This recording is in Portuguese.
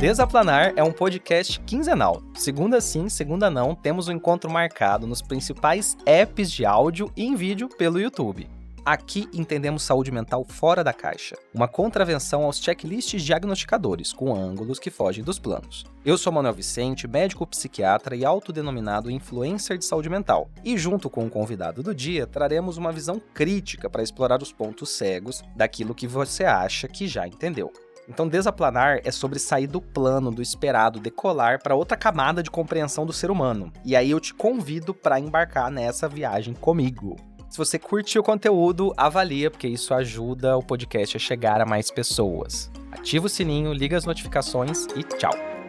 Desaplanar é um podcast quinzenal. Segunda sim, segunda não, temos um encontro marcado nos principais apps de áudio e em vídeo pelo YouTube. Aqui entendemos saúde mental fora da caixa, uma contravenção aos checklists diagnosticadores, com ângulos que fogem dos planos. Eu sou Manuel Vicente, médico psiquiatra e autodenominado influencer de saúde mental, e junto com o convidado do dia, traremos uma visão crítica para explorar os pontos cegos daquilo que você acha que já entendeu. Então, desaplanar é sobre sair do plano, do esperado, decolar para outra camada de compreensão do ser humano. E aí eu te convido para embarcar nessa viagem comigo. Se você curtiu o conteúdo, avalia, porque isso ajuda o podcast a chegar a mais pessoas. Ativa o sininho, liga as notificações e tchau!